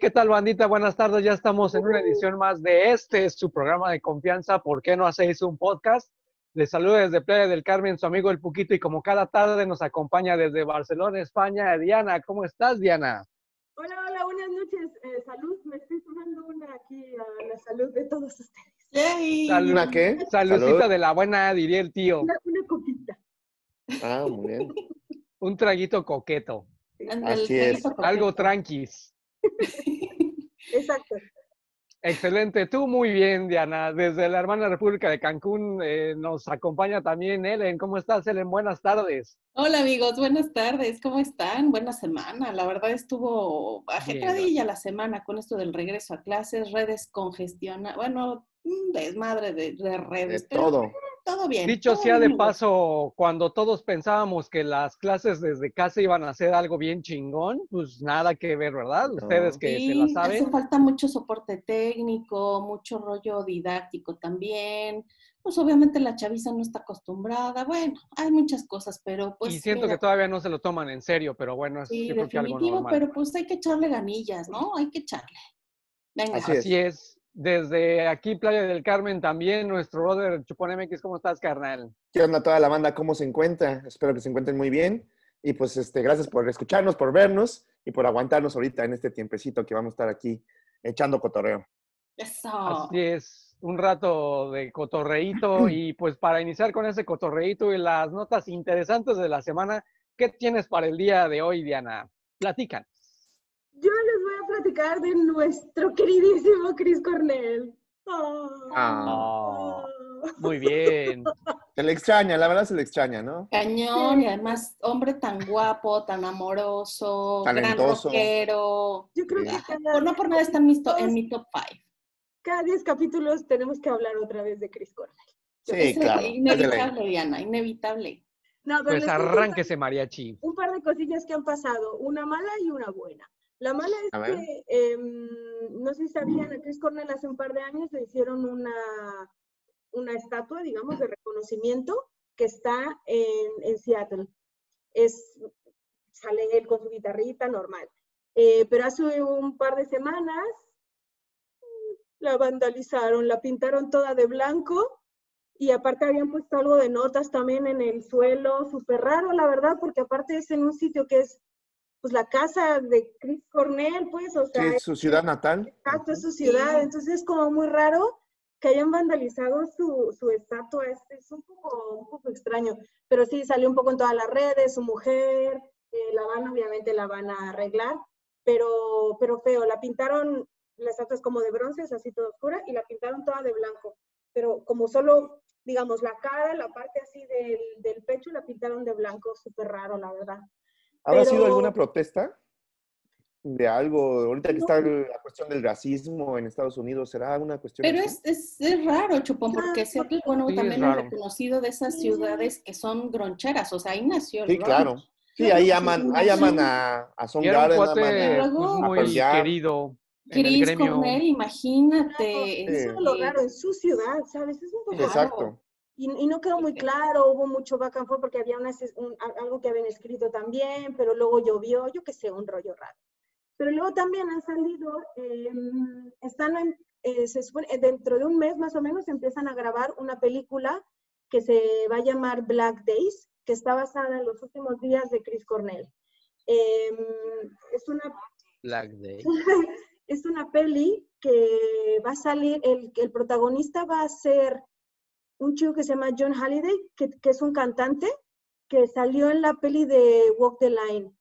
¿Qué tal, bandita? Buenas tardes. Ya estamos en una edición más de este, es su programa de confianza. ¿Por qué no hacéis un podcast? Les saludo desde Playa del Carmen, su amigo El Puquito, y como cada tarde nos acompaña desde Barcelona, España, Diana. ¿Cómo estás, Diana? Hola, hola, buenas noches. Eh, salud, me estoy tomando una aquí a la salud de todos ustedes. Salud, ¿Una qué? Saludcita Salud. de la buena, diría el tío. Una, una copita. Ah, muy bien. Un traguito coqueto. Así es. Algo tranquis. Exacto. Excelente, tú muy bien, Diana. Desde la hermana República de Cancún eh, nos acompaña también Ellen. ¿Cómo estás, Ellen? Buenas tardes. Hola amigos, buenas tardes, ¿cómo están? Buena semana. La verdad estuvo ajetradilla la semana con esto del regreso a clases, redes congestionadas, bueno, un desmadre de, de De redes, pero todo. Todo bien. Dicho todo sea de paso, cuando todos pensábamos que las clases desde casa iban a ser algo bien chingón, pues nada que ver, ¿verdad? No. Ustedes que se la Sí, saben. hace falta mucho soporte técnico, mucho rollo didáctico también. Pues obviamente la chaviza no está acostumbrada. Bueno, hay muchas cosas, pero pues. y siento mira, que todavía no se lo toman en serio, pero bueno, es Sí, yo creo que algo definitivo, normal. pero pues hay que echarle ganillas, ¿no? Hay que echarle. Venga. Así es. Así es. Desde aquí, Playa del Carmen, también nuestro brother Chupón MX, ¿cómo estás, carnal? ¿Qué onda toda la banda? ¿Cómo se encuentra? Espero que se encuentren muy bien. Y pues este, gracias por escucharnos, por vernos y por aguantarnos ahorita en este tiempecito que vamos a estar aquí echando cotorreo. Eso. Así es, un rato de cotorreíto y pues para iniciar con ese cotorreíto y las notas interesantes de la semana, ¿qué tienes para el día de hoy, Diana? Platican. Yo les voy a platicar de nuestro queridísimo Chris Cornell. Ah. Muy bien. Se le extraña, la verdad se le extraña, ¿no? Cañón y además hombre tan guapo, tan amoroso, Talentoso. gran rockero. Yo creo que cada, Por no por nada está en, en mi top 5. cada 10 capítulos tenemos que hablar otra vez de Chris Cornell. Sí, es claro. inevitable, Diana, inevitable. No, pero Pues arránquese, mariachi. un par de cosillas que han pasado, una mala y una buena. La mala es que, em, no sé si sabían, a Chris Cornell hace un par de años le hicieron una, una estatua, digamos, de reconocimiento que está en, en Seattle. Es, sale él con su guitarrita normal. Eh, pero hace un par de semanas la vandalizaron, la pintaron toda de blanco y aparte habían puesto algo de notas también en el suelo, súper raro, la verdad, porque aparte es en un sitio que es, pues, la casa de Chris Cornell, pues, o Sí, sea, es su ciudad natal. exacto, es su ciudad, entonces es como muy raro que hayan vandalizado su, su estatua, es, es un, poco, un poco extraño, pero sí salió un poco en todas las redes, su mujer, eh, la van, obviamente la van a arreglar, pero, pero feo, la pintaron, la estatua es como de bronce, es así toda oscura, y la pintaron toda de blanco, pero como solo, digamos, la cara, la parte así del, del pecho, la pintaron de blanco, súper raro, la verdad. ¿Habrá sido alguna protesta de algo? Ahorita que está la cuestión del racismo en Estados Unidos, ¿será una cuestión Pero es, es, es raro, Chupón, Ah, porque Seattle, bueno, Sí, también es raro. reconocido de esas ciudades que son groncheras, o sea, ahí nació el Sí, claro. Sí, Claro, ahí sí, aman, ahí aman a, a aman cuate a- muy apoyar. querido Chris. Cornell, imagínate. Claro, eso es lo raro, en su ciudad, ¿sabes? Es un poco. Exacto. Y, y no quedó muy claro, hubo mucho back and forth porque había unas- un- algo que habían escrito también, pero luego llovió, yo qué sé, un rollo raro. Pero luego también han salido, eh, están en- eh, se supone, eh, dentro de un mes más o menos empiezan a grabar una película que se va a llamar Black Days, que está basada en los últimos días de Chris Cornell. Em, es una Black Day. es una peli que va a salir, el, el protagonista va a ser un chico que se llama John Halliday, que, que es un cantante que salió en la peli de Walk the Line.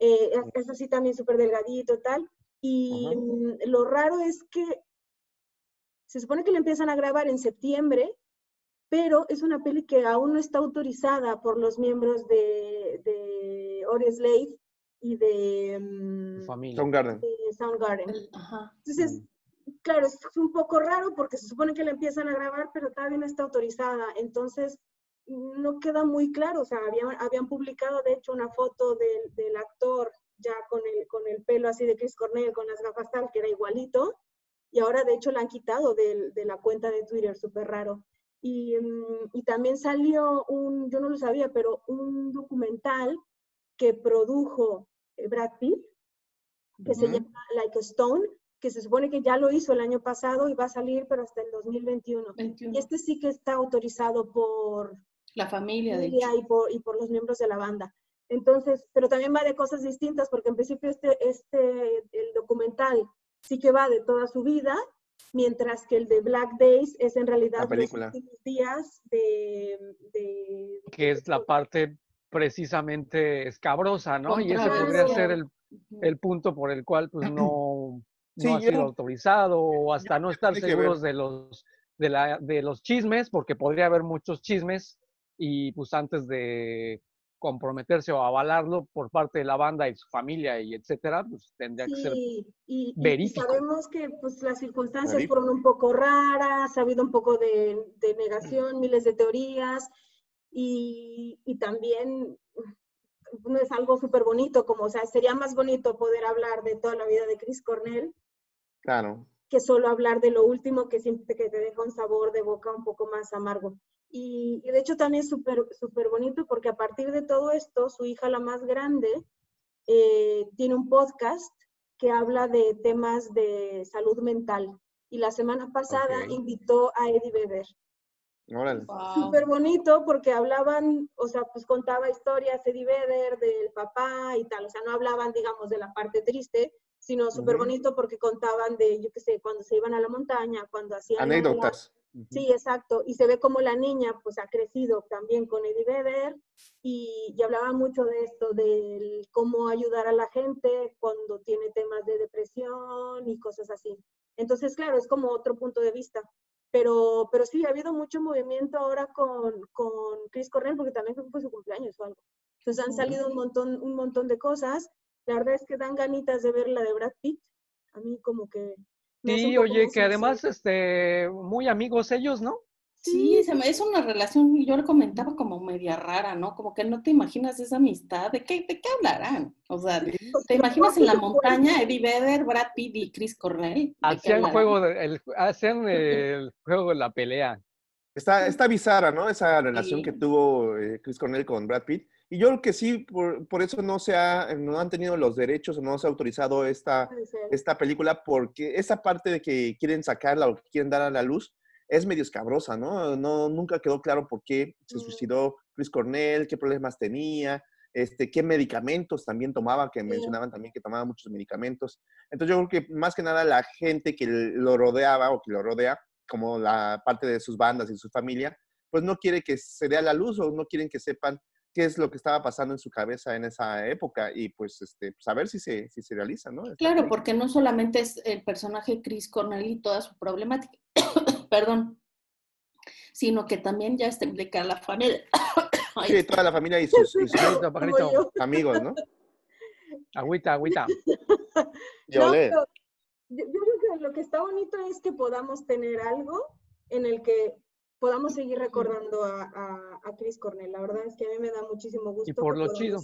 Eh, es, así también súper delgadito tal. Y Ajá. mm, lo raro es que se supone que le empiezan a grabar en septiembre, pero es una peli que aún no está autorizada por los miembros de, de Slave y de, mm, Familia. Soundgarden. de Soundgarden. Ajá. Entonces, claro, es un poco raro porque se supone que la empiezan a grabar, pero todavía no está autorizada. Entonces, no queda muy claro. O sea, habían, habían publicado, de hecho, una foto del, del actor ya con el, con el pelo así de Chris Cornell, con las gafas tal, que era igualito. Y ahora, de hecho, la han quitado del- de, la cuenta de Twitter, súper raro. Y, mm, y también salió un, yo no lo sabía, pero un documental que produjo eh, Brad Pitt que se llama Like a Stone, que se supone que ya lo hizo el año pasado y va a salir, pero hasta el 2021. Y este sí que está autorizado por la familia, de y, por, y por los miembros de la banda. Entonces, pero también va de cosas distintas, porque en principio este, este, el documental sí que va de toda su vida, mientras que el de Black Days es en realidad los últimos días de, Que es la parte precisamente escabrosa, ¿no? Y ese podría ser el, el, punto por el cual pues no, no ha sido autorizado o hasta no estar seguros de los, de, la, de los chismes, porque podría haber muchos chismes y pues antes de comprometerse o avalarlo por parte de la banda y su familia y etcétera, pues tendría que ser y, y, sabemos que pues las circunstancias fueron un poco raras, ha habido un poco de, de negación, miles de teorías y, y, también no es algo súper bonito, como, o sea, sería más bonito poder hablar de toda la vida de Chris Cornell. Claro. Que solo hablar de lo último que siente que te deja un sabor de boca un poco más amargo. Y, de hecho también es súper súper bonito porque a partir de todo esto, su hija la más grande eh, tiene un podcast que habla de temas de salud mental. Y la semana pasada invitó a Eddie Beber. Súper bonito porque hablaban, o sea, pues contaba historias Eddie Vedder del papá y tal, o sea, no hablaban, digamos, de la parte triste, sino súper bonito porque contaban de, yo qué sé, cuando se iban a la montaña, cuando hacían... Anécdotas. Sí, exacto. Y se ve como la niña pues ha crecido también con Eddie Vedder y, y, hablaba mucho de esto, de cómo ayudar a la gente cuando tiene temas de depresión y cosas así. Entonces, claro, es como otro punto de vista. Pero, pero sí, ha habido mucho movimiento ahora con, con Chris Cornell porque también fue su cumpleaños o algo. Entonces han salido un montón, un montón de cosas. La verdad es que dan ganitas de ver la de Brad Pitt. A mí como que Sí, oye, que además, este, muy amigos ellos, ¿no? Sí, es una relación, yo le comentaba como media rara, ¿no? Como que no te imaginas esa amistad, ¿de qué, de qué hablarán? O sea, ¿te imaginas en la montaña Eddie Vedder, Brad Pitt y Chris Cornell? Hacían, juego de, el, hacían el juego de la pelea. Está, está bizarra, ¿no? Esa relación que tuvo eh, Chris Cornell con Brad Pitt. Y yo creo que sí, por, por, eso no se ha, no han tenido los derechos o no se ha autorizado esta, esta película, porque esa parte de que quieren sacarla o que quieren dar a la luz es medio escabrosa, ¿no? no nunca quedó claro por qué se suicidó Chris Cornell, qué problemas tenía, este, qué medicamentos también tomaba, que mencionaban también que tomaba muchos medicamentos. Entonces yo creo que más que nada la gente que lo rodeaba o que lo rodea, como la parte de sus bandas y su familia, pues no quiere que se dé a la luz o no quieren que sepan qué es lo que estaba pasando en su cabeza en esa época y pues, este, pues a ver si se, si se realiza, ¿no? claro, porque no solamente es el personaje Chris Cornell y toda su problemática, perdón, sino que también ya está implicada la familia. sí, toda la familia y sus, amigos, ¿no? Agüita, agüita. yo, yo, yo creo que lo que está bonito es que podamos tener algo en el que podamos seguir recordando a, a, Chris Cornell. La verdad es que a mí me da muchísimo gusto. Y por lo chido.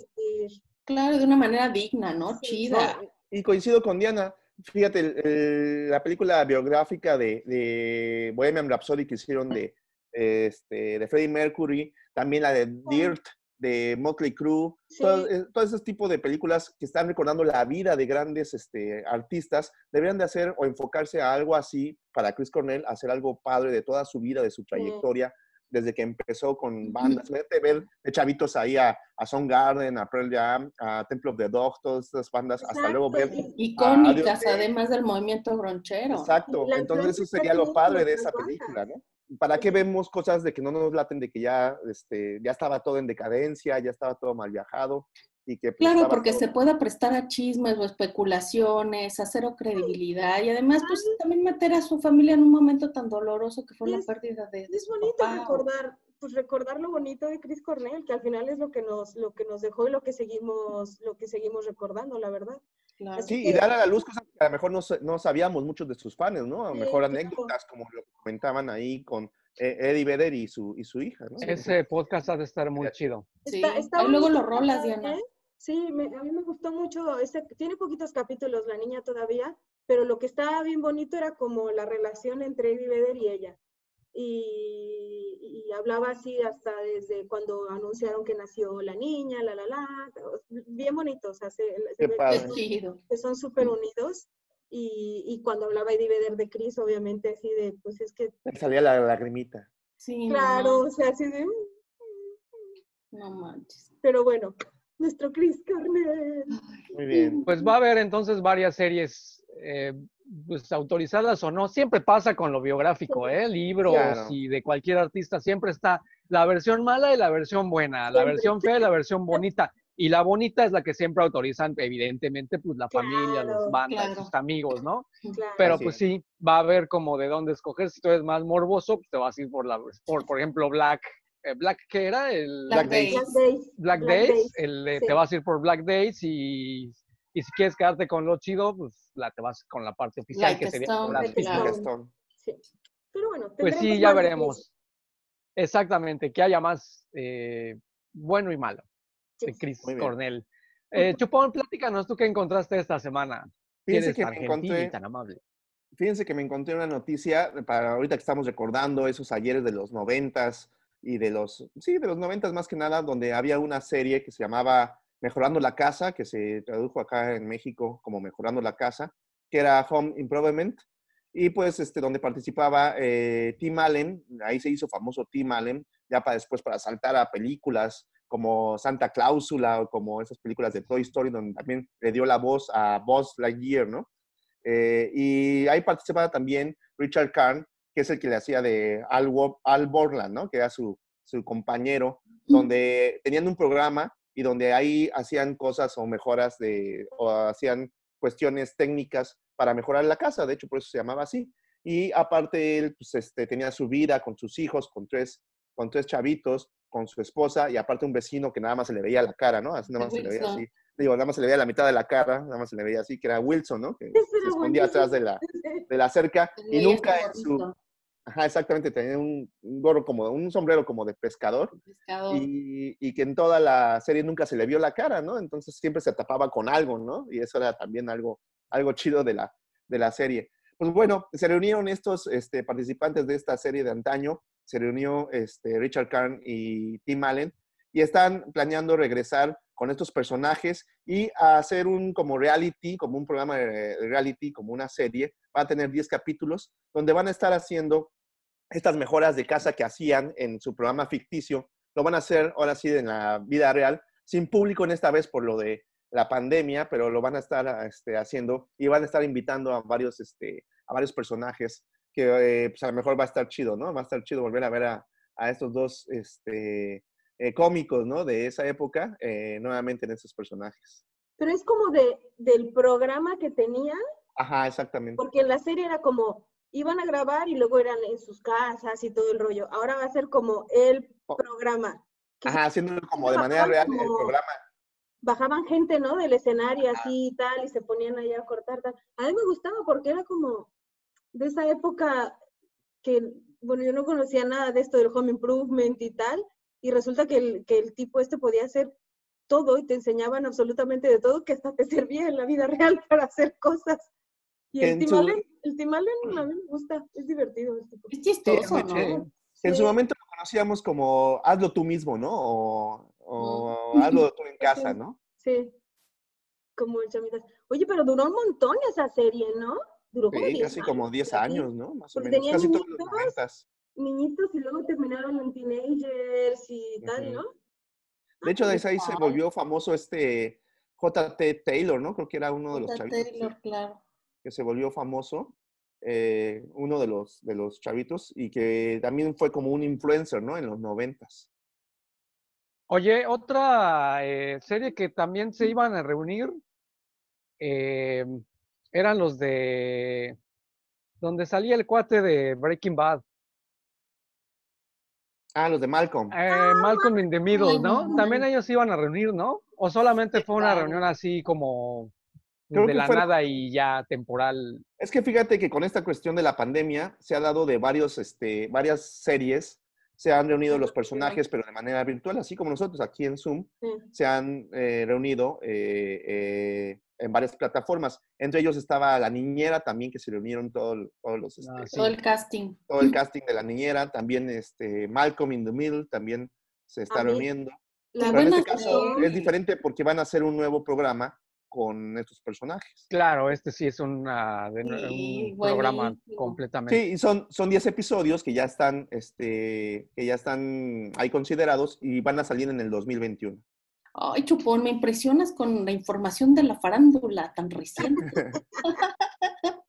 Claro, de una manera digna, ¿no? Chida. y coincido con Diana. Fíjate, la película biográfica de, de, Bohemian Rhapsody que hicieron de, este, de Freddie Mercury, también la de Dirt, de Motley Crue, todo, eh, todo, ese tipo de películas que están recordando la vida de grandes este, artistas, deberían de hacer o enfocarse a algo así para Chris Cornell, hacer algo padre de toda su vida, de su trayectoria, desde que empezó con bandas. ver de chavitos ahí a, a Garden, a Pearl Jam, a Temple of the Dog, todas esas bandas, hasta luego ver... Icónicas, además del movimiento gronchero. Exacto, entonces eso sería lo padre de esa película, ¿no? ¿para qué vemos cosas de que no nos laten, de que ya, este, ya estaba todo en decadencia, ya estaba todo mal viajado? Y que, pues, claro, porque se pueda prestar a chismes o especulaciones, a cero credibilidad y además pues también meter a su familia en un momento tan doloroso que fue la pérdida de, Es bonito recordar, pues recordar lo bonito de Chris Cornell, que al final es lo que nos, lo que nos dejó y lo que seguimos, lo que seguimos recordando, la verdad. Sí, y dar a la luz cosas que a lo mejor no, no sabíamos muchos de sus fans, ¿no? A lo mejor anécdotas, como lo comentaban ahí con eh, Eddie Vedder y su, y su hija, ¿no? Ese podcast ha de estar muy chido. Sí, luego lo rolas, Diana. Sí, a mí me gustó mucho, este, tiene poquitos capítulos la niña todavía, pero lo que estaba bien bonito era como la relación entre Eddie Vedder y ella. y, hablaba así hasta desde cuando anunciaron que nació la niña, la la la, bien bonitos, o sea, se, que son súper unidos. Y, y, cuando hablaba Eddie Vedder de Chris, obviamente así de, pues es que... salía la lagrimita. Sí. Claro, o sea, así de... No manches. Pero bueno, nuestro Chris Cornell. Muy bien. Pues va a haber entonces varias series eh, pues, autorizadas o no. Siempre pasa con lo biográfico, ¿eh? Libros y de cualquier artista. Siempre está la versión mala y la versión buena, la versión fea y la versión bonita. Y la bonita es la que siempre autorizan, evidentemente, pues la familia, los bandas, sus amigos, ¿no? Pero pues sí, va a haber como de dónde escoger. Si tú eres más morboso, pues te vas a ir por, la, por, por ejemplo, Black Black, ¿qué era? El, Black, Days. Black Days. el, te vas a ir por Black Days y, y, si quieres quedarte con lo chido, pues la, te vas con la parte oficial que sería Black Stone. Sí. Pero bueno, pues sí, ya veremos. Exactamente, que haya más eh, bueno y malo de Chris Cornell. Eh, Chupón, platícanos, ¿tú qué encontraste esta semana? Fíjense que me encontré, tan amable. Fíjense que me encontré una noticia para ahorita que estamos recordando esos ayeres de los noventas, y de los, sí, de los noventas más que nada, donde había una serie que se llamaba Mejorando la Casa, que se tradujo acá en México como Mejorando la Casa, que era Home Improvement, y pues este, donde participaba eh, Tim Allen, ahí se hizo famoso Tim Allen, ya para después para saltar a películas como Santa Cláusula o como esas películas de Toy Story, donde también le dio la voz a Buzz Lightyear, ¿no? Eh, y ahí participaba también Richard Karn, que es el que le hacía de Al, Al Borland, ¿no? Que era su, su compañero, donde tenían un programa y donde ahí hacían cosas o mejoras de, o hacían cuestiones técnicas para mejorar la casa, de hecho por eso se llamaba así. Y aparte él pues, este, tenía su vida con sus hijos, con tres, con tres chavitos, con su esposa y aparte un vecino que nada más se le veía la cara, ¿no? Así nada más se le veía así. Digo, nada más se le veía la mitad de la cara, nada más se le veía así, que era Wilson, ¿no? Que se escondía atrás de la, de la cerca y nunca en su, Ajá, exactamente, tenía un, gorro como, un sombrero como de pescador. Y, y, que en toda la serie nunca se le vio la cara, ¿no? Entonces siempre se tapaba con algo, ¿no? Y eso era también algo, algo chido de la, de la serie. Pues bueno, se reunieron estos este, participantes de esta serie de antaño, se reunió este, Richard Karn y Tim Allen, y están planeando regresar con estos personajes y hacer un como reality, como un programa de reality, como una serie. Va a tener 10 capítulos donde van a estar haciendo estas mejoras de casa que hacían en su programa ficticio. Lo van a hacer ahora sí en la vida real, sin público en esta vez por lo de la pandemia, pero lo van a estar este, haciendo y van a estar invitando a varios, este, a varios personajes que eh, pues a lo mejor va a estar chido, ¿no? Va a estar chido volver a ver a, a estos dos este, eh, cómicos, ¿no? De esa época, eh, nuevamente en esos personajes. Pero es como de, del programa que tenían. Ajá, exactamente. Porque en la serie era como, iban a grabar y luego eran en sus casas y todo el rollo. Ahora va a ser como el oh. programa. Ajá, haciéndolo como de manera real el programa. Bajaban gente, ¿no? Del escenario así y tal, y se ponían ahí a cortar tal. A mí me gustaba porque era como de esa época que, bueno, yo no conocía nada de esto del home improvement y tal, y resulta que el, que el tipo este podía hacer todo y te enseñaban absolutamente de todo que hasta te servía en la vida real para hacer cosas. Y el Timalen, el Timalen a mí me gusta, es divertido. Es chistoso, ¿no? En su momento lo conocíamos como hazlo tú mismo, ¿no? O, o hazlo tú en casa, ¿no? Sí, como el chamitas. Oye, pero duró un montón esa serie, ¿no? Duró como sí, casi como 10 años, ¿no? Más o menos, casi todos los niñitos y luego terminaron en teenagers tal, ¿no? De hecho, de ahí se volvió famoso este J.T. Taylor, ¿no? Creo que era uno de los chavitos. Taylor, claro. Que se volvió famoso, eh, uno de los, de los chavitos, y que también fue como un influencer, ¿no? En los noventas. Oye, otra eh, serie que también se iban a reunir eh, eran los de donde salía el cuate de Breaking Bad. Ah, los de Malcolm. Eh, ah, Malcolm in the Middle, ¿no? También ellos iban a reunir, ¿no? ¿O solamente fue una reunión así como de la nada y ya temporal? Es que fíjate que con esta cuestión de la pandemia se ha dado de varios, este, varias series, se han reunido los personajes, pero de manera virtual, así como nosotros aquí en Zoom, se han eh, reunido eh, en varias plataformas. Entre ellos estaba La Niñera también, que se reunieron todos los... Ah, este, todo el casting. Todo el casting de La Niñera. También este, Malcolm in the Middle también se está reuniendo. Pero en este caso es diferente porque van a hacer un nuevo programa con estos personajes. Claro, este sí es un programa completamente. Sí, y son, son 10 episodios que ya están, este, que ya están ahí considerados y van a salir en el 2021. Ay, Chupón, me impresionas con la información de la farándula tan reciente.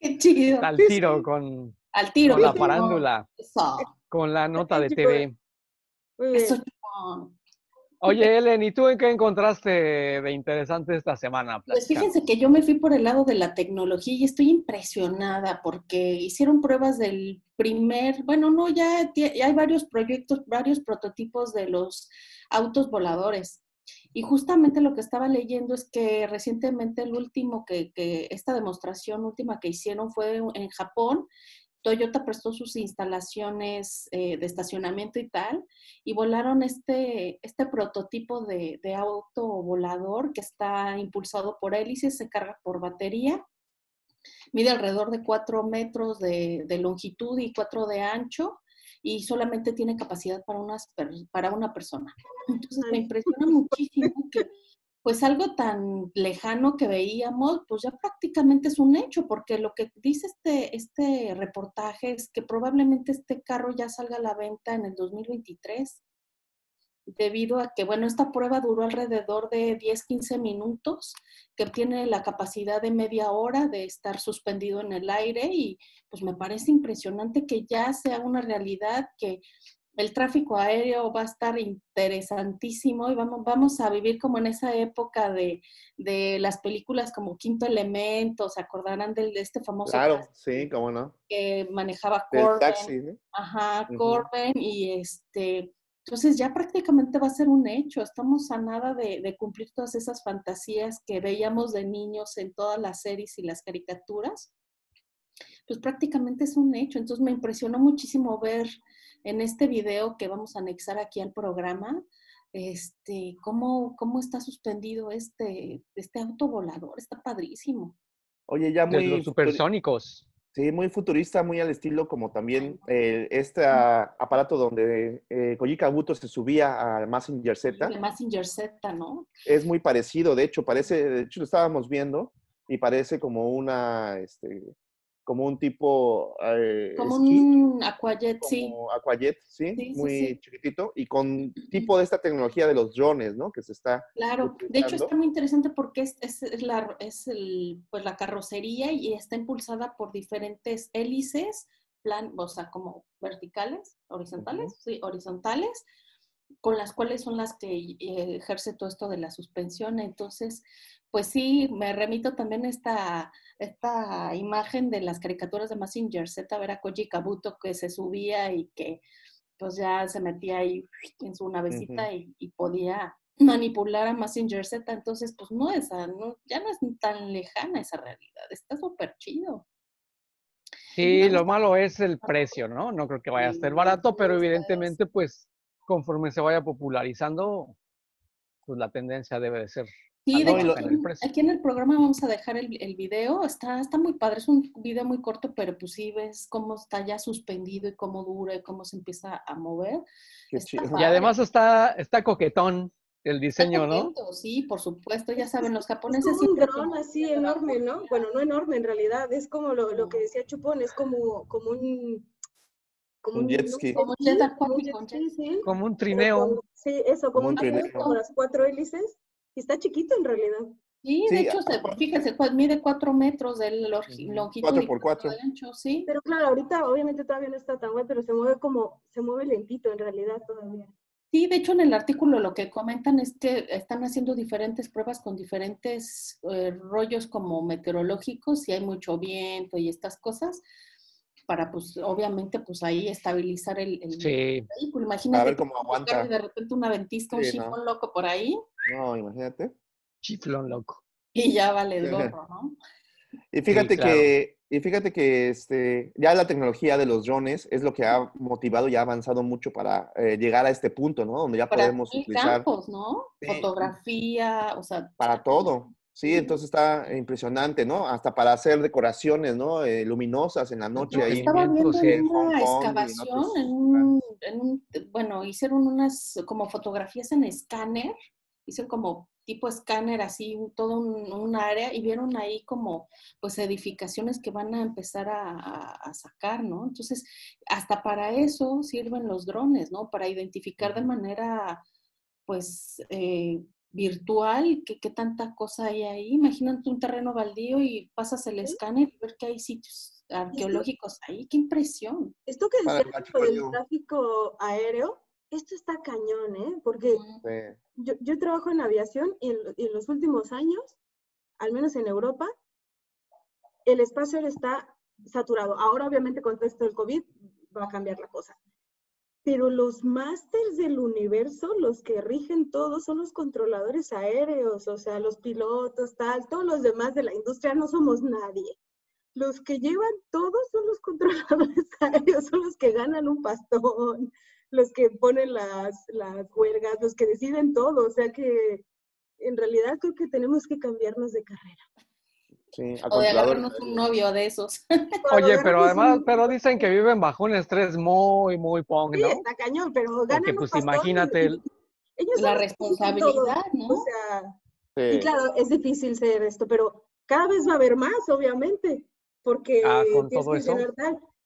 Qué chido. Al tiro con, Al tiro, con la farándula. Con la nota de TV. Eso, Chupón. Oye, Ellen, ¿y tú en qué encontraste de interesante esta semana? Pues fíjense que yo me fui por el lado de la tecnología y estoy impresionada porque hicieron pruebas del primer, bueno, no, ya, hay varios proyectos, varios prototipos de los autos voladores. Y justamente lo que estaba leyendo es que recientemente el último que, que esta demostración última que hicieron fue en Japón Toyota prestó sus instalaciones eh, de estacionamiento y tal, y volaron este, este prototipo de, auto volador que está impulsado por hélices, se carga por batería, mide alrededor de 4 metros de, de, longitud y 4 de ancho, y solamente tiene capacidad para, unas, para una persona. Entonces me impresiona muchísimo que pues algo tan lejano que veíamos, pues ya prácticamente es un hecho, porque lo que dice este, este reportaje es que probablemente este carro ya salga a la venta en el 2023, debido a que, bueno, esta prueba duró alrededor de 10, 15 minutos, que tiene la capacidad de media hora de estar suspendido en el aire y pues me parece impresionante que ya sea una realidad que el tráfico aéreo va a estar interesantísimo y vamos, vamos a vivir como en esa época de, las películas como Quinto Elemento, ¿se acordarán de, este famoso Claro, sí, cómo no. Que manejaba Corben. Ajá, Corben y este... Entonces ya prácticamente va a ser un hecho. Estamos a nada de, de cumplir todas esas fantasías que veíamos de niños en todas las series y las caricaturas. Pues prácticamente es un hecho. Entonces me impresionó muchísimo ver en este video que vamos a anexar aquí al programa, este, cómo, cómo está suspendido este, este auto volador. Está padrísimo. Oye, ya muy... los supersónicos. Sí, muy futurista, muy al estilo como también eh, este aparato donde eh, Koji Kabuto se subía al Messenger Z. El Messenger Z, ¿no? Es muy parecido, de hecho, parece, de hecho lo estábamos viendo y parece como una, este, como un tipo... Eh, como un Aquajet, sí. Aquajet, ¿sí? Muy chiquitito y con tipo de esta tecnología de los drones, ¿no? Que se está... Claro, de hecho está muy interesante porque es, es, la, es el, pues, la carrocería y está impulsada por diferentes hélices, plan, o sea, como verticales, horizontales, sí, horizontales, con las cuales son las que ejerce todo esto de la suspensión. Entonces, pues sí, me remito también a esta, esta imagen de las caricaturas de Massinger Z, ver a Koji Kabuto que se subía y que pues ya se metía ahí en su navecita y, podía manipular a Massinger Z, entonces pues no es, no, ya no es tan lejana esa realidad, está súper chido. Sí, lo malo es el precio, ¿no? No creo que vaya a ser barato, pero evidentemente pues conforme se vaya popularizando, pues la tendencia debe de ser Sí, de hecho, aquí en el programa vamos a dejar el, el, video. Está, está muy padre, es un video muy corto, pero pues sí ves cómo está ya suspendido y cómo dura y cómo se empieza a mover. Y además está, está coquetón el diseño, ¿no? Sí, por supuesto, ya saben, los japoneses... Es un dron así enorme, ¿no? Bueno, no enorme en realidad, es como lo, lo que decía Chupón, es como, como un... Como un, jet ski. Como un jet acuático. Como un trineo. Sí, eso, como, un trineo. Como las cuatro hélices está chiquito en realidad. Sí, de hecho, fíjense, pues, mide cuatro metros de longitud. Cuatro por cuatro. De ancho, sí. Pero claro, ahorita obviamente todavía no está tan bueno, pero se mueve como, se mueve lentito en realidad todavía. Sí, de hecho en el artículo lo que comentan es que están haciendo diferentes pruebas con diferentes eh, rollos como meteorológicos, si hay mucho viento y estas cosas, para pues obviamente pues ahí estabilizar el, vehículo. Imagínate a ver cómo aguanta. de repente una ventisca, un chifón loco por ahí. No, imagínate. Chiflón loco. Y ya vale el gorro, ¿no? Y fíjate que, y fíjate que este, ya la tecnología de los drones es lo que ha motivado y ha avanzado mucho para eh, llegar a este punto, ¿no? Donde ya podemos utilizar. Campos, ¿no? Fotografía, o sea. Para todo. Sí, entonces está impresionante, ¿no? Hasta para hacer decoraciones, ¿no? Eh, luminosas en la noche. ahí. Estaba viendo una excavación, en un, bueno, hicieron unas como fotografías en escáner, hicieron como tipo escáner así, todo un, área, y vieron ahí como pues edificaciones que van a empezar a, sacar, ¿no? Entonces, hasta para eso sirven los drones, ¿no? Para identificar de manera pues eh, virtual, ¿qué, tanta cosa hay ahí. Imagínate un terreno baldío y pasas el escáner y ver que hay sitios arqueológicos ahí. ¡Qué impresión! Esto que decías del tráfico aéreo, esto está cañón, ¿eh? Porque yo, yo, trabajo en aviación y en, los últimos años, al menos en Europa, el espacio aéreo está saturado. Ahora, obviamente, con todo esto del COVID, va a cambiar la cosa pero los másters del universo, los que rigen todo, son los controladores aéreos, o sea, los pilotos, tal, todos los demás de la industria no somos nadie. Los que llevan todo son los controladores aéreos, son los que ganan un pastón, los que ponen las, las huelgas, los que deciden todo. O sea que en realidad creo que tenemos que cambiarnos de carrera. Sí, o de agarrarnos un novio de esos. Oye, pero además, pero dicen que viven bajo un estrés muy, muy pong, ¿no? Sí, está cañón, pero ganan Porque, pues imagínate el... la responsabilidad, ¿no? O sea, y claro, es difícil ser esto, pero cada vez va a haber más, obviamente, porque ah, con todo eso.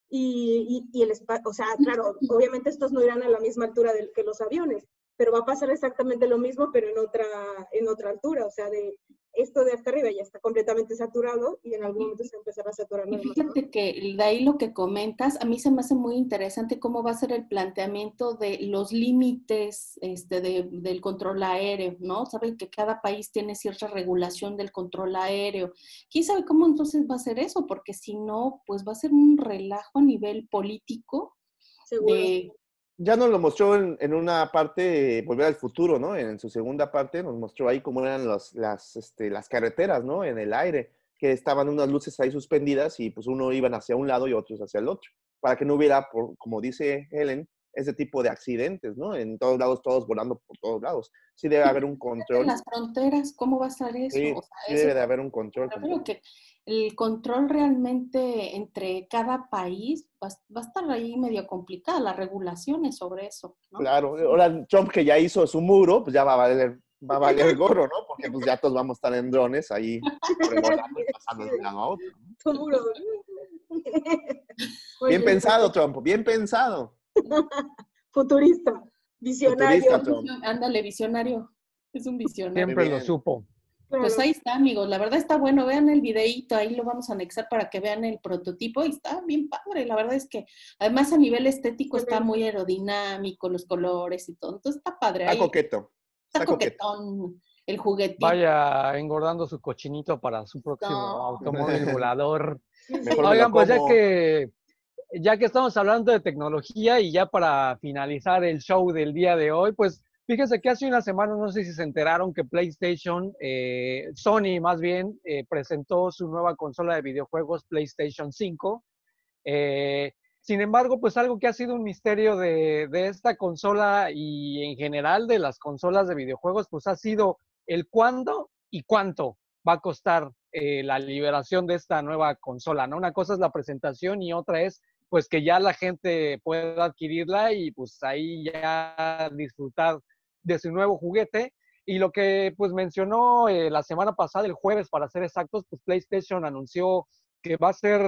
Y, y, y, el espacio, o sea, claro, obviamente estos no irán a la misma altura que los aviones, pero va a pasar exactamente lo mismo, pero en otra, en otra altura, o sea, de esto de hasta arriba ya está completamente saturado y en algún momento se empezará a saturar. Y fíjate que de ahí lo que comentas, a mí se me hace muy interesante cómo va a ser el planteamiento de los límites este, del control aéreo, ¿no? Saben que cada país tiene cierta regulación del control aéreo. ¿Quién sabe cómo entonces va a ser eso? Porque si no, pues va a ser un relajo a nivel político. Seguro ya nos lo mostró en, una parte, Volver al Futuro, ¿no? En su segunda parte nos mostró ahí cómo eran las, este, las carreteras, ¿no? En el aire, que estaban unas luces ahí suspendidas y pues uno iban hacia un lado y otros hacia el otro, para que no hubiera, por, como dice Helen, ese tipo de accidentes, ¿no? En todos lados, todos volando por todos lados. Sí debe haber un control. En las fronteras, ¿cómo va a estar eso? Sí, debe de haber un control. creo que el control realmente entre cada país va, a estar ahí medio complicada, las regulaciones sobre eso. ¿no? Claro, ahora Trump que ya hizo su muro, pues ya va a valer, va a valer el gorro, ¿no? Porque pues ya todos vamos a estar en drones ahí pasando de un lado a otro. muro. Bien pensado, Trump, bien pensado. Futurista, visionario. Ándale, visionario. Es un visionario. Siempre lo supo. Pues ahí está, amigos. La verdad está bueno. Vean el videíto, ahí lo vamos a anexar para que vean el prototipo y está bien padre. La verdad es que además a nivel estético está muy aerodinámico, los colores y todo. Entonces está padre. Está coqueto. Está, coquetón el juguetito. Vaya engordando su cochinito para su próximo automóvil volador. Oigan, pues ya que ya que estamos hablando de tecnología y ya para finalizar el show del día de hoy, pues Fíjense que hace una semana, no sé si se enteraron que PlayStation, eh, Sony más bien, eh, presentó su nueva consola de videojuegos PlayStation 5. Eh, sin embargo, pues algo que ha sido un misterio de, de, esta consola y en general de las consolas de videojuegos, pues ha sido el cuándo y cuánto va a costar la liberación de esta nueva consola, ¿no? Una cosa es la presentación y otra es pues que ya la gente pueda adquirirla y pues ahí ya disfrutar de su nuevo juguete. Y lo que pues mencionó eh, la semana pasada, el jueves para ser exactos, pues PlayStation anunció que va a ser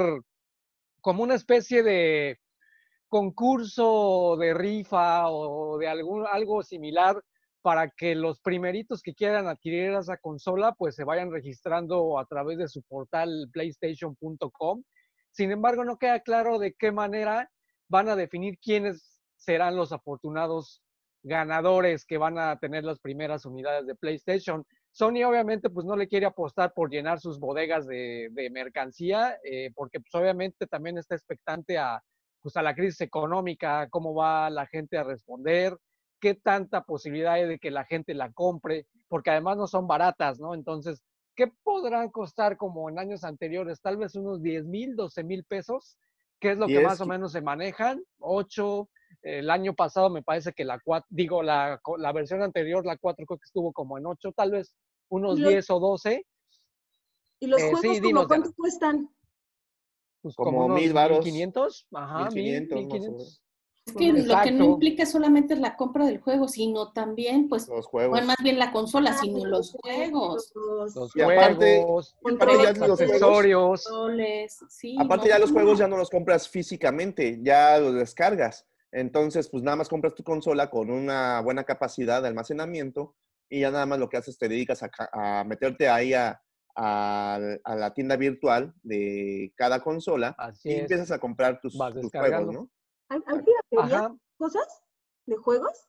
como una especie de concurso de rifa o de algún, algo similar para que los primeritos que quieran adquirir esa consola pues se vayan registrando a través de su portal playstation.com. Sin embargo, no queda claro de qué manera van a definir quiénes serán los afortunados ganadores que van a tener las primeras unidades de PlayStation. Sony obviamente pues no le quiere apostar por llenar sus bodegas de, mercancía, eh, porque pues obviamente también está expectante a, pues, a la crisis económica, cómo va la gente a responder, qué tanta posibilidad hay de que la gente la compre, porque además no son baratas, ¿no? Entonces, ¿qué podrán costar como en años anteriores? Tal vez unos 10 mil, 12 mil pesos, que es lo que más o menos se manejan, 8, el año pasado me parece que la 4, digo, la, la versión anterior, la 4 creo que estuvo como en 8, tal vez unos 10 o 12. ¿Y los Eh, juegos sí, como dinos, cuánto cuestan? Pues Como unos mil varos. 1500, ajá, 1500, 1000, más o 1500. Es que lo que no implica solamente la compra del juego, sino también, pues, Los juegos. bueno, más bien la consola, Ah, sino los juegos, Los, Los Y aparte- juegos, aparte ya los accesorios. sí. aparte ¿no? ya los juegos ya no los compras físicamente, ya los descargas. Entonces, pues nada más compras tu consola con una buena capacidad de almacenamiento y ya nada más lo que haces te dedicas a, ca- a meterte ahí a, a- a la tienda virtual de cada consola Así y es. empiezas a comprar tus, Vas tus juegos, ¿no? ¿Hay, hay piratería Ajá. cosas? ¿De juegos?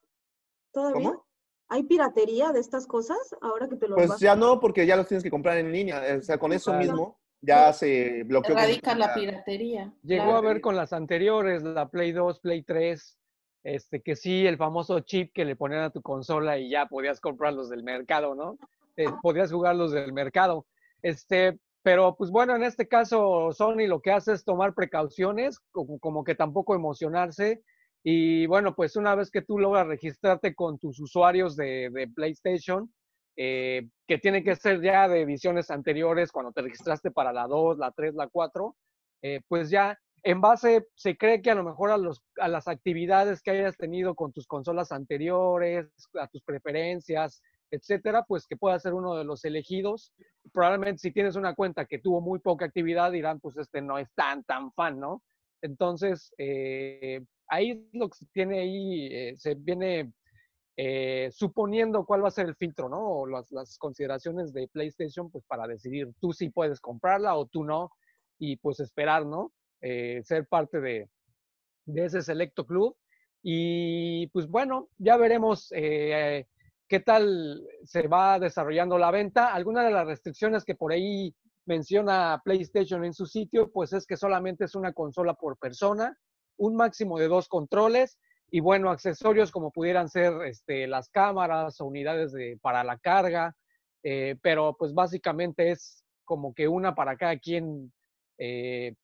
¿Todavía? ¿Cómo? ¿Hay piratería de estas cosas ahora que te lo Pues vas- ya no, porque ya los tienes que comprar en línea. O sea, con eso Claro. mismo ya se bloqueó. Erradica la piratería. Llegó claro. a ver con las anteriores, la Play 2, Play 3, este, que sí, el famoso chip que le ponían a tu consola y ya podías comprarlos del mercado, ¿no? Eh, podías jugarlos del mercado. Este, pero pues bueno, en este caso Sony lo que hace es tomar precauciones, como, como que tampoco emocionarse. Y bueno, pues una vez que tú logras registrarte con tus usuarios de, de PlayStation, eh, que tiene que ser ya de ediciones anteriores, cuando te registraste para la 2, la 3, la 4, eh, pues ya en base, se cree que a lo mejor a, los, a las actividades que hayas tenido con tus consolas anteriores, a tus preferencias, etcétera, pues que pueda ser uno de los elegidos. Probablemente si tienes una cuenta que tuvo muy poca actividad, dirán, pues este no es tan, tan fan, ¿no? Entonces, eh, ahí lo que se tiene ahí, eh, se viene eh, suponiendo cuál va a ser el filtro, ¿no? O las, las consideraciones de PlayStation, pues para decidir tú sí puedes comprarla o tú no, y pues esperar, ¿no? Eh, ser parte de, de, ese selecto club. Y pues bueno, ya veremos qué tal se va desarrollando la venta. Algunas de las restricciones que por ahí menciona PlayStation en su sitio, pues es que solamente es una consola por persona, un máximo de dos controles y bueno, accesorios como pudieran ser este, las cámaras o unidades de, para la carga, eh, pero pues básicamente es como que una para cada quien, eh,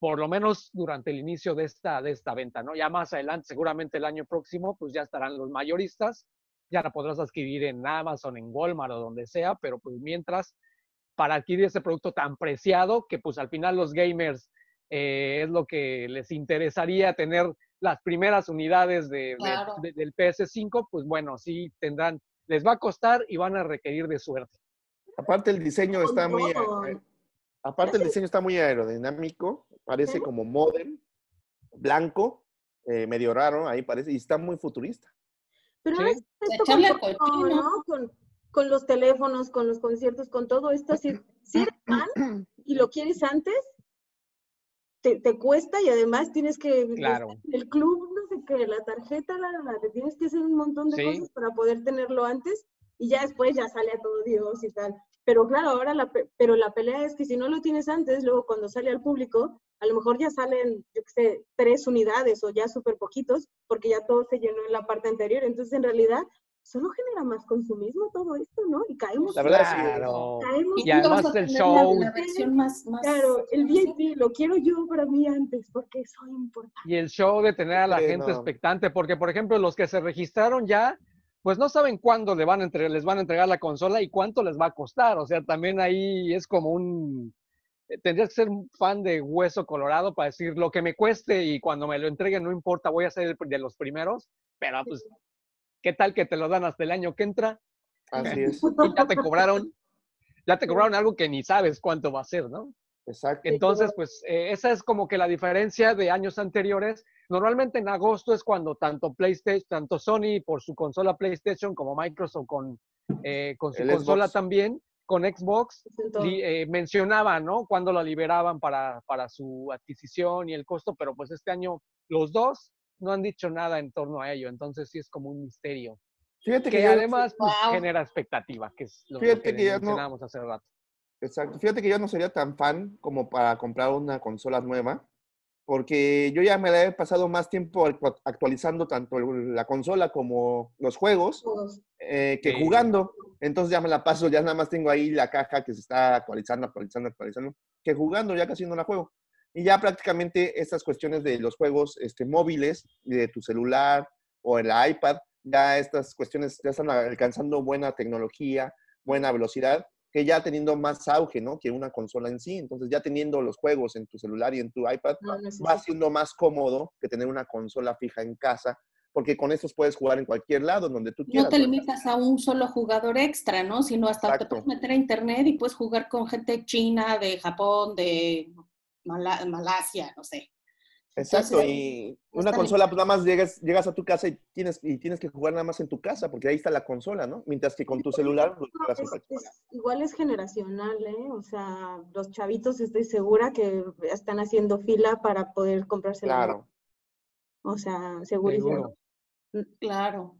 por lo menos durante el inicio de esta, de esta venta, ¿no? Ya más adelante, seguramente el año próximo, pues ya estarán los mayoristas, ya la podrás adquirir en Amazon, en Walmart o donde sea, pero pues mientras, para adquirir ese producto tan preciado, que pues al final los gamers eh, es lo que les interesaría tener las primeras unidades de, claro. de, de, del PS5, pues bueno, sí tendrán, les va a costar y van a requerir de suerte. Aparte el diseño está muy, aparte el diseño está muy aerodinámico, parece como modem, blanco, eh, medio raro, ahí parece, y está muy futurista. Pero ¿Sí? esto con, todo, ¿no? con, con, los teléfonos, con los conciertos, con todo esto, si, si eres fan y lo quieres antes, te, te, cuesta y además tienes que claro. el club, no sé qué, la tarjeta, la, la, te tienes que hacer un montón de sí. cosas para poder tenerlo antes y ya después ya sale a todo Dios y tal. Pero claro, ahora la, pero la pelea es que si no lo tienes antes, luego cuando sale al público, a lo mejor ya salen, yo qué sé, tres unidades o ya súper poquitos, porque ya todo se llenó en la parte anterior. Entonces, en realidad, solo genera más consumismo todo esto, ¿no? Y caemos. La verdad, claro. Caemos y además el show. La versión más, más, claro, el VIP lo quiero yo para mí antes, porque soy importante. Y el show de tener a la Sí, gente no. expectante, porque, por ejemplo, los que se registraron ya, pues no saben cuándo le van a entregar, les van a entregar la consola y cuánto les va a costar. O sea, también ahí es como un. eh, Tendrías que ser un fan de Hueso Colorado para decir lo que me cueste y cuando me lo entreguen no importa, voy a ser de los primeros, pero pues, ¿qué tal que te lo dan hasta el año que entra? Así es. Y ya te cobraron, ya te cobraron algo que ni sabes cuánto va a ser, ¿no? Exacto. Entonces, pues eh, esa es como que la diferencia de años anteriores. Normalmente en agosto es cuando tanto PlayStation, tanto Sony por su consola PlayStation como Microsoft con, eh, con su El consola Xbox. también, con Xbox, li- eh, mencionaba, ¿no? Cuando la liberaban para, para su adquisición y el costo, pero pues este año los dos no han dicho nada en torno a ello, entonces sí es como un misterio. Fíjate que, Que yo- además pues, Wow. genera expectativa, que es lo, Fíjate que que ya no- mencionábamos hace rato. Exacto. Fíjate que yo no sería tan fan como para comprar una consola nueva, porque yo ya me la he pasado más tiempo actu- actualizando tanto la consola como los juegos eh, que jugando. Entonces ya me la paso, ya nada más tengo ahí la caja que se está actualizando, actualizando, actualizando, que jugando ya casi no la juego. Y ya prácticamente estas cuestiones de los juegos este, móviles, de tu celular o el iPad, ya estas cuestiones ya están alcanzando buena tecnología, buena velocidad que ya teniendo más auge, ¿no? Que una consola en sí. Entonces, ya teniendo los juegos en tu celular y en tu iPad, va siendo más cómodo que tener una consola fija en casa, porque con estos puedes jugar en cualquier lado, donde tú quieras. No te limitas a un solo jugador extra, ¿no? Sino hasta te puedes meter a internet y puedes jugar con gente china, de Japón, de Malasia, no sé. Exacto, y una consola, pues nada más llegas, llegas a tu casa y tienes, y tienes que jugar nada más en tu casa, porque ahí está la consola, ¿no? Mientras que con tu celular... Pues, igual es generacional, ¿eh? O sea, los chavitos estoy segura que están haciendo fila para poder comprarse claro. O sea, segurísimo. Mm. Claro.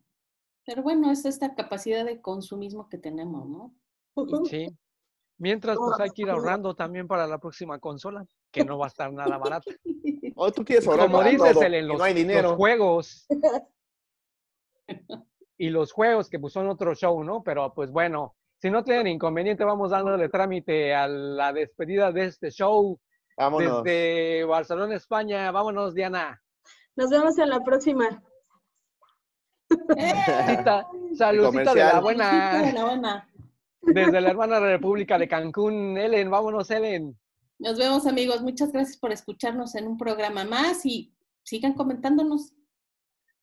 Pero bueno, es esta capacidad de consumismo que tenemos, ¿no? Sí. Mientras, pues hay que ir ahorrando también para la próxima consola, que no va a estar nada barata. Oh, tú quieres ahorrar Como dices, en los, los, juegos. y los juegos que pues son otro show, ¿no? Pero pues bueno, si no tienen inconveniente, vamos dándole trámite a la despedida de este show. Vámonos. Desde Barcelona, España. Vámonos, Diana. Nos vemos en la próxima. Saludita de la buena. Desde la hermana República de Cancún, Ellen, vámonos, Ellen. Nos vemos amigos, muchas gracias por escucharnos en un programa más y sigan comentándonos.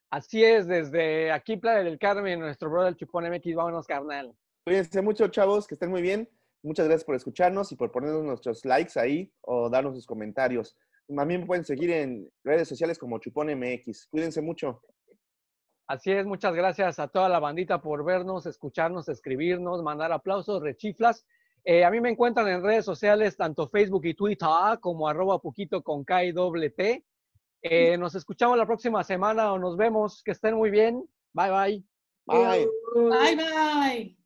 Así es, desde aquí Playa del Carmen, nuestro brother Chupón MX, vámonos carnal. Cuídense mucho chavos, que estén muy bien. Muchas gracias por escucharnos y por ponernos nuestros likes ahí o darnos sus comentarios. También me pueden seguir en redes sociales como Chupón MX. Cuídense mucho. Así es, muchas gracias a toda la bandita por vernos, escucharnos, escribirnos, mandar aplausos, rechiflas eh, a mí me encuentran en redes sociales, tanto Facebook y Twitter, como arroba poquito con K y doble T. Eh, nos escuchamos la próxima semana o nos vemos. Que estén muy bien. Bye, bye. Bye. Bye, bye.